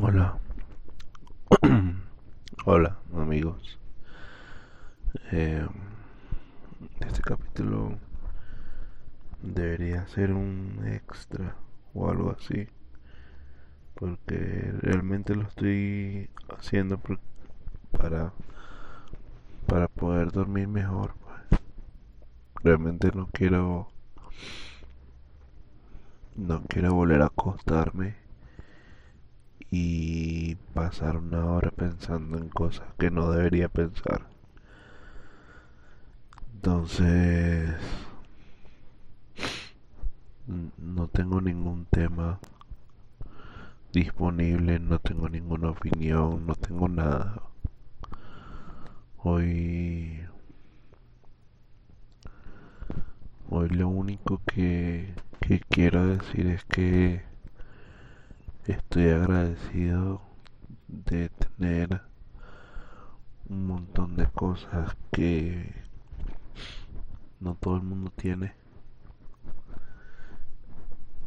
Hola. Hola, amigos. Eh, este capítulo debería ser un extra o algo así. Porque realmente lo estoy haciendo para para poder dormir mejor. Pues. Realmente no quiero no quiero volver a acostarme y pasar una hora pensando en cosas que no debería pensar. Entonces, no tengo ningún tema disponible, no tengo ninguna opinión, no tengo nada. Hoy hoy lo único que, que quiero decir es que Estoy agradecido de tener un montón de cosas que no todo el mundo tiene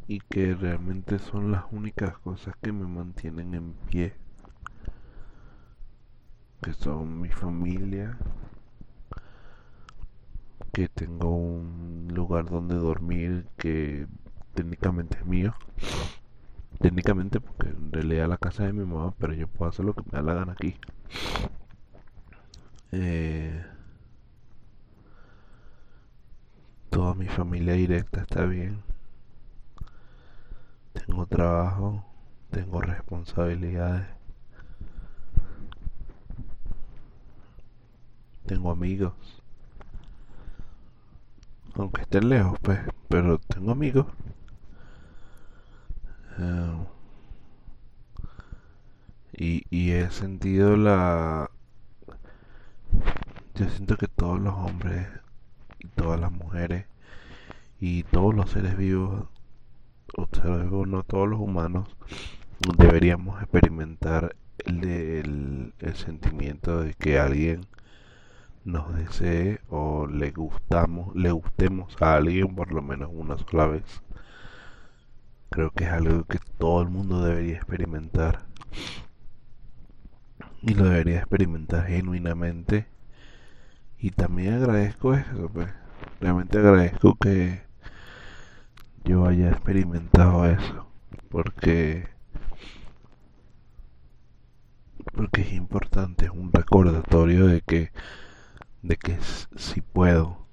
y que realmente son las únicas cosas que me mantienen en pie que son mi familia que tengo un lugar donde dormir que técnicamente es mío técnicamente porque en realidad la casa de mi mamá, pero yo puedo hacer lo que me da la gana aquí. Eh, toda mi familia directa está bien. Tengo trabajo, tengo responsabilidades. Tengo amigos. Aunque estén lejos, pues, pero tengo amigos. Eh, y, y he sentido la... Yo siento que todos los hombres y todas las mujeres y todos los seres vivos, o no todos los humanos, deberíamos experimentar el, el sentimiento de que alguien nos desee o le gustamos, le gustemos a alguien por lo menos una sola vez. Creo que es algo que todo el mundo debería experimentar. Y lo debería experimentar genuinamente. Y también agradezco eso, pues. Realmente agradezco que yo haya experimentado eso. Porque porque es importante, es un recordatorio de que de que si puedo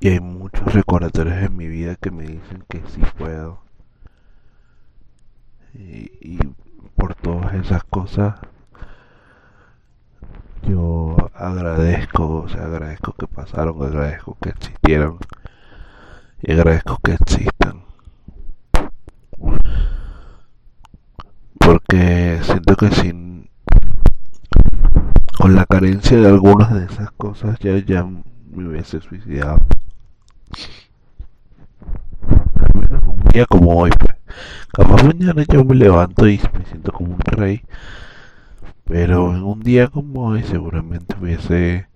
Y hay muchos recordatorios en mi vida que me dicen que sí puedo. Y, por todas esas cosas, yo agradezco, o sea, agradezco que pasaron, agradezco que existieron y agradezco que existan. Porque siento que sin con la carencia de algunas de esas cosas ya ya me hubiese suicidado. Al menos un día como hoy, pues. Capaz mañana yo me levanto y me siento como un rey. Pero en un día como hoy seguramente hubiese,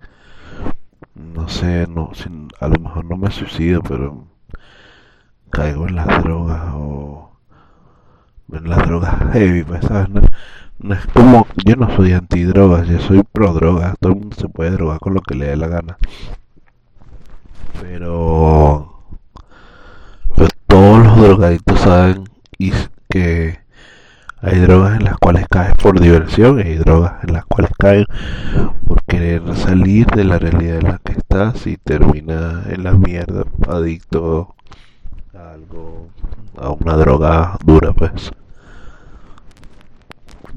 no sé, no, sin, a lo mejor no me suicido, pero caigo en las drogas o en las drogas heavy, pues, ¿sabes? No, es como, yo no soy anti drogas, yo soy pro drogas, todo el mundo se puede drogar con lo que le dé la gana pero, todos los drogadictos saben que hay drogas en las cuales caes por diversión hay drogas en las cuales caes por querer salir de la realidad en la que estás y termina en la mierda adicto a algo a una droga dura pues.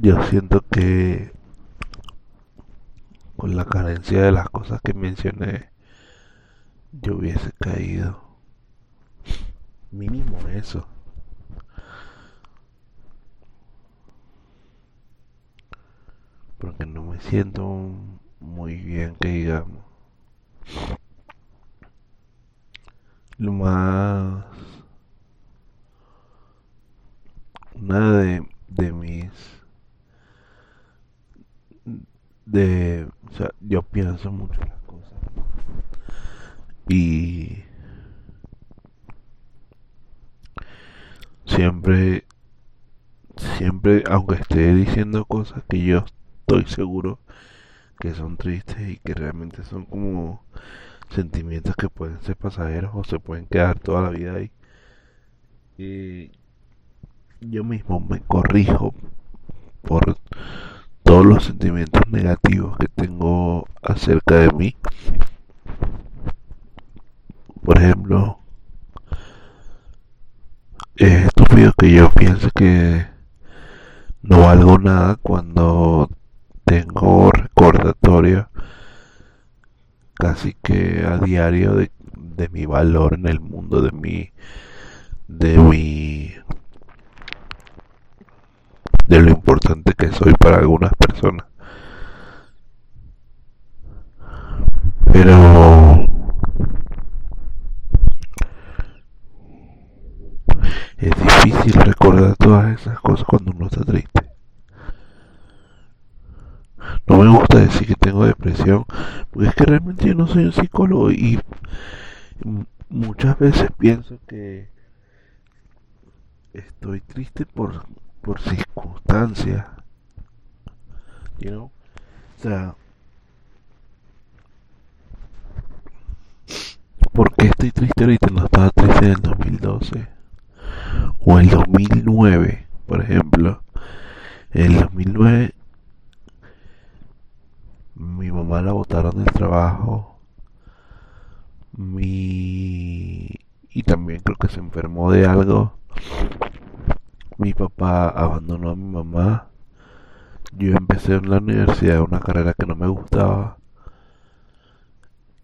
Yo siento que con la carencia de las cosas que mencioné yo hubiese caído. Mínimo eso. Porque no me siento muy bien que digamos. Lo más... Una de, de mis... De... O sea, yo pienso mucho. Y siempre siempre, aunque esté diciendo cosas que yo estoy seguro que son tristes y que realmente son como sentimientos que pueden ser pasajeros o se pueden quedar toda la vida ahí. Y yo mismo me corrijo por todos los sentimientos negativos que tengo acerca de mí. Por ejemplo, es estúpido que yo piense que no valgo nada cuando tengo recordatorio casi que a diario de, de mi valor en el mundo, de mi de mi de lo importante que soy para algunas personas. Pero es difícil recordar todas esas cosas cuando uno está triste. No me gusta decir que tengo depresión, porque es que realmente yo no soy un psicólogo y muchas veces pienso que estoy triste por por circunstancias. You know? O sea, ¿por qué estoy triste ahorita? No estaba triste en el 2012 o el 2009, por ejemplo. En el 2009 mi mamá la botaron del trabajo. Mi y también creo que se enfermó de algo mi papá abandonó a mi mamá. Yo empecé en la universidad una carrera que no me gustaba.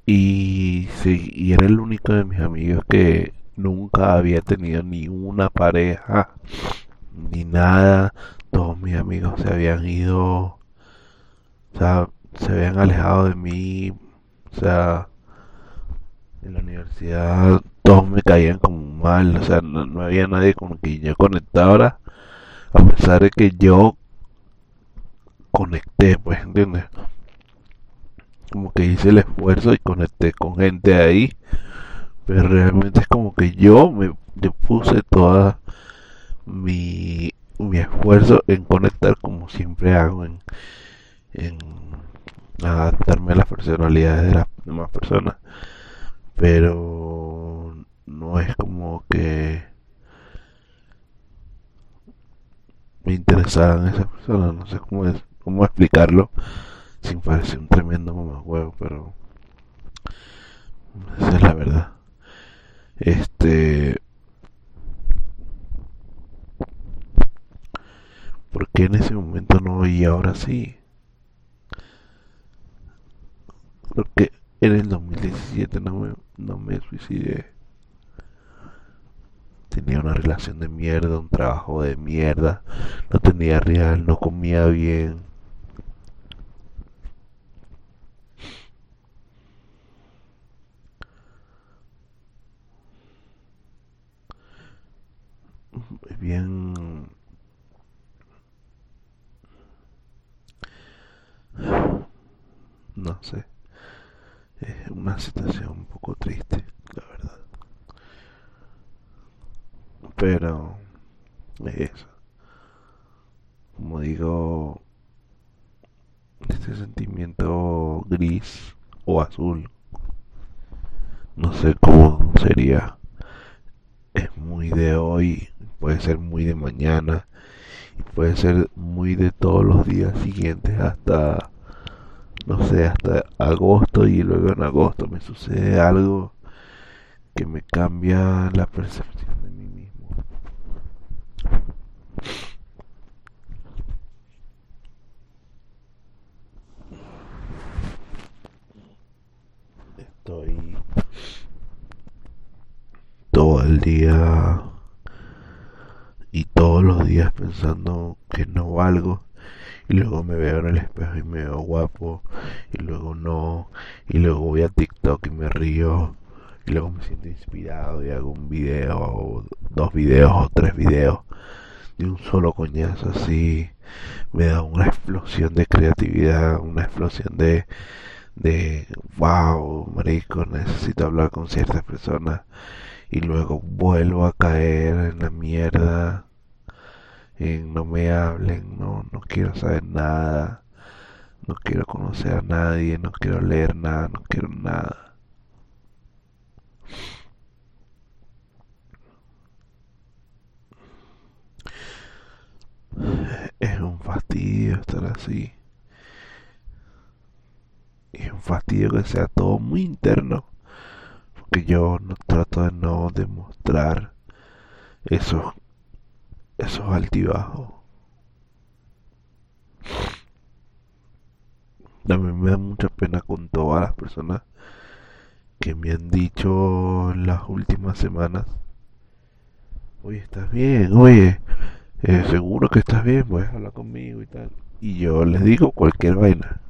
Y, sí, y era el único de mis amigos que nunca había tenido ni una pareja, ni nada. Todos mis amigos se habían ido, o sea, se habían alejado de mí. O sea, en la universidad todos me caían como mal, o sea, no, había nadie con quien yo conectara, a pesar de que yo conecté, pues, ¿entiendes? Como que hice el esfuerzo y conecté con gente ahí, pero realmente es como que yo me puse toda mi, mi esfuerzo en conectar como siempre hago, en, adaptarme a las personalidades de las demás personas pero no es como que me interesaran esas personas, no sé cómo, cómo explicarlo sin parecer un tremendo mamajuego, pero esa es la verdad. Este ¿Por qué en ese momento no y ahora sí? Porque en el 2017 no me, no me suicidé. Tenía una relación de mierda, un trabajo de mierda, no tenía real, no comía bien. Bien no sé es una situación un poco triste, la verdad. Pero es. Como digo, este sentimiento gris o azul, no sé cómo sería. Es muy de hoy, puede ser muy de mañana y puede ser muy de todos los días siguientes hasta no sé, hasta agosto y luego en agosto me sucede algo que me cambia la percepción de mí mismo. Estoy todo el día los días pensando que no valgo y luego me veo en el espejo y me veo guapo y luego no y luego voy a TikTok y me río y luego me siento inspirado y hago un video o dos videos o tres videos de un solo coñazo así. Me da una explosión de creatividad una explosión de de wow marico necesito hablar con ciertas personas y luego vuelvo a caer en la mierda no me hablen, no, no quiero saber nada, no quiero conocer a nadie, no quiero leer nada, no quiero nada. Es un fastidio estar así. Es un fastidio que sea todo muy interno. Porque yo no trato de no demostrar esos, esos altibajos. A mí me da mucha pena con todas las personas que me han dicho en las últimas semanas, oye, ¿estás bien? Oye, eh, seguro que estás bien, puedes hablar conmigo y tal. Y yo les digo cualquier vaina.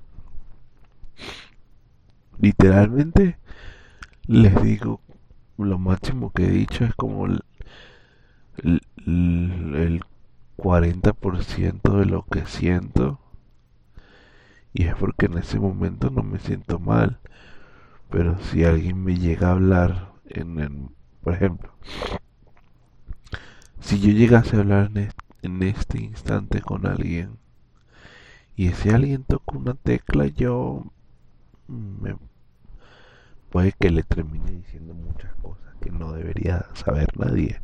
Literalmente les digo, lo máximo que he dicho es como el, 40% de lo que siento. Y es porque en ese momento no me siento mal. Pero si alguien me llega a hablar en, el, por ejemplo, si yo llegase a hablar en este, en este instante con alguien y ese alguien toca una tecla, yo me puede que le termine diciendo muchas cosas que no debería saber nadie.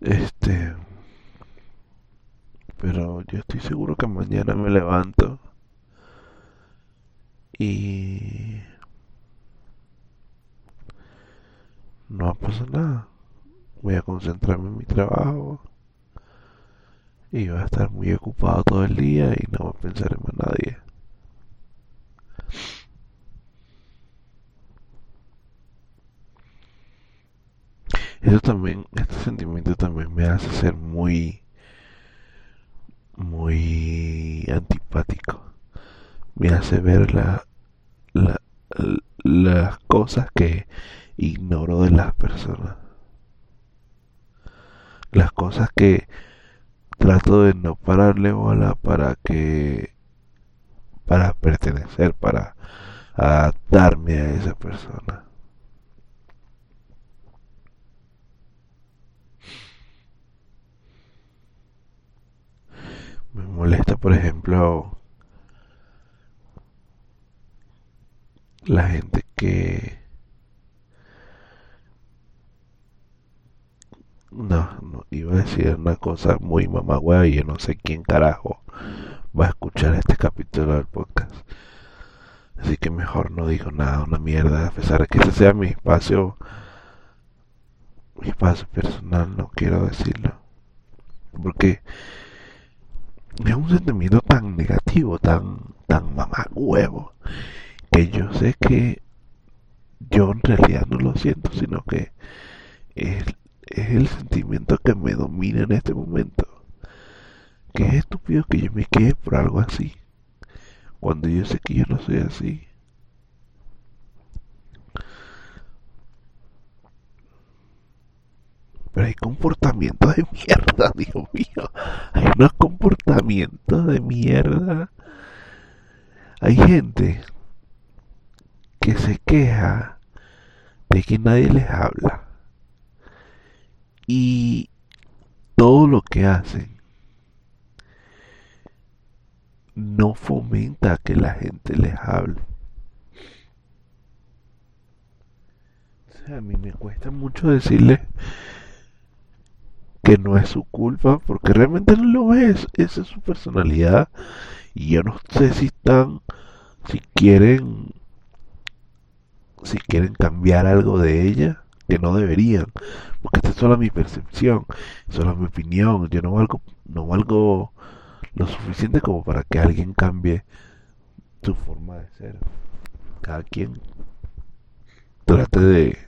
Este, pero yo estoy seguro que mañana me levanto y no pasa nada. Voy a concentrarme en mi trabajo y voy a estar muy ocupado todo el día y no voy a pensar en más nadie. Eso también, este sentimiento también me hace ser muy, muy antipático. Me hace ver la, las cosas que ignoro de las personas. Las cosas que trato de no pararle bola para que para pertenecer, para adaptarme a esa persona. Me molesta, por ejemplo, la gente que no, no iba a decir una cosa muy mamagüea y yo no sé quién carajo va a escuchar este capítulo del podcast. Así que mejor no digo nada, una mierda, a pesar de que ese sea mi espacio, mi espacio personal, no quiero decirlo. Porque es un sentimiento tan negativo, tan, tan mamagüevo, que yo sé que yo en realidad no lo siento, sino que es, es el sentimiento que me domina en este momento. Que es estúpido que yo me quede por algo así, cuando yo sé que yo no soy así. Pero hay comportamientos de mierda, Dios mío. Hay unos comportamientos de mierda. Hay gente que se queja de que nadie les habla. Y todo lo que hacen no fomenta que la gente les hable. O sea, a mí me cuesta mucho decirle que no es su culpa, porque realmente no lo es, esa es su personalidad. Y yo no sé si están, si quieren, si quieren cambiar algo de ella, que no deberían, porque esta es solo mi percepción, solo mi opinión, yo no valgo, no valgo lo suficiente como para que alguien cambie su forma de ser. Cada quien trate de,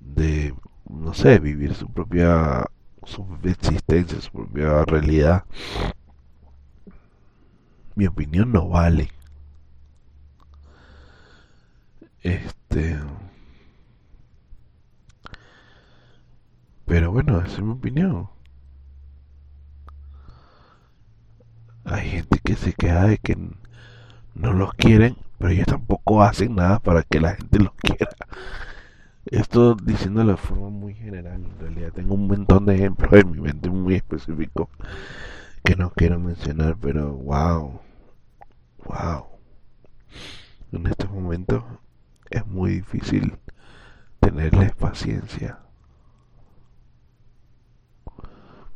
de no sé, vivir su propia, su existencia, su propia realidad. Mi opinión no vale. Este. Pero bueno, esa es mi opinión. Hay gente que se queda de que no los quieren, pero ellos tampoco hacen nada para que la gente los quiera. Esto diciendo de forma muy general, en realidad tengo un montón de ejemplos en mi mente muy específico que no quiero mencionar, pero wow, wow. En estos momentos es muy difícil tenerles paciencia,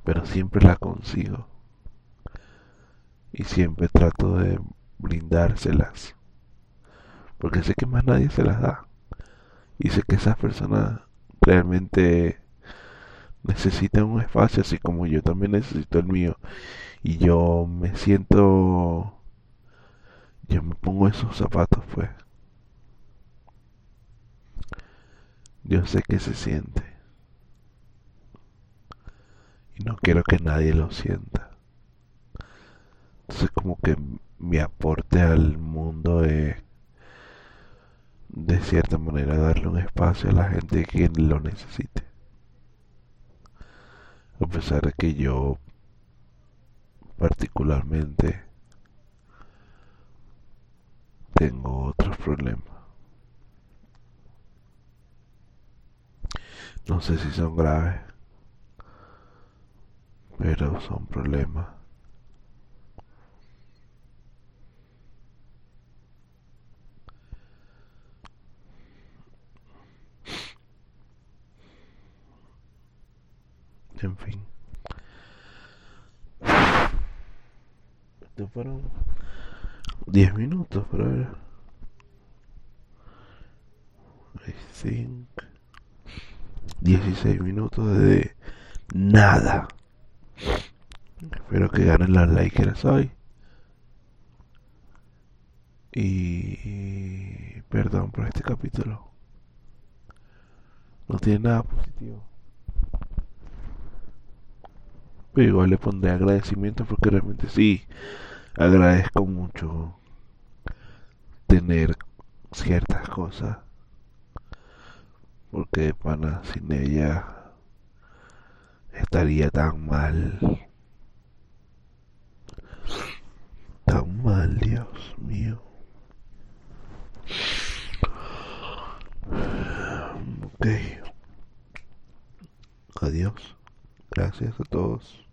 pero siempre la consigo. Y siempre trato de brindárselas, porque sé que más nadie se las da y sé que esas personas realmente necesitan un espacio así como yo también necesito el mío. Y yo me siento yo me pongo esos zapatos pues. Yo sé que se siente. Y no quiero que nadie lo sienta. Entonces como que mi aporte al mundo es de cierta manera darle un espacio a la gente que lo necesite a pesar de que yo particularmente tengo otros problemas. No sé si son graves, pero son problemas. En fin. Estos fueron 10 minutos, para ver. 5, 16 minutos de nada. Espero que ganen las likeras hoy. Y perdón por este capítulo. No tiene nada positivo. Pero igual le pondré agradecimiento porque realmente sí, agradezco mucho tener ciertas cosas. Porque pana, sin ella estaría tan mal. Tan mal, Dios mío. Ok. Adiós. Gracias a todos.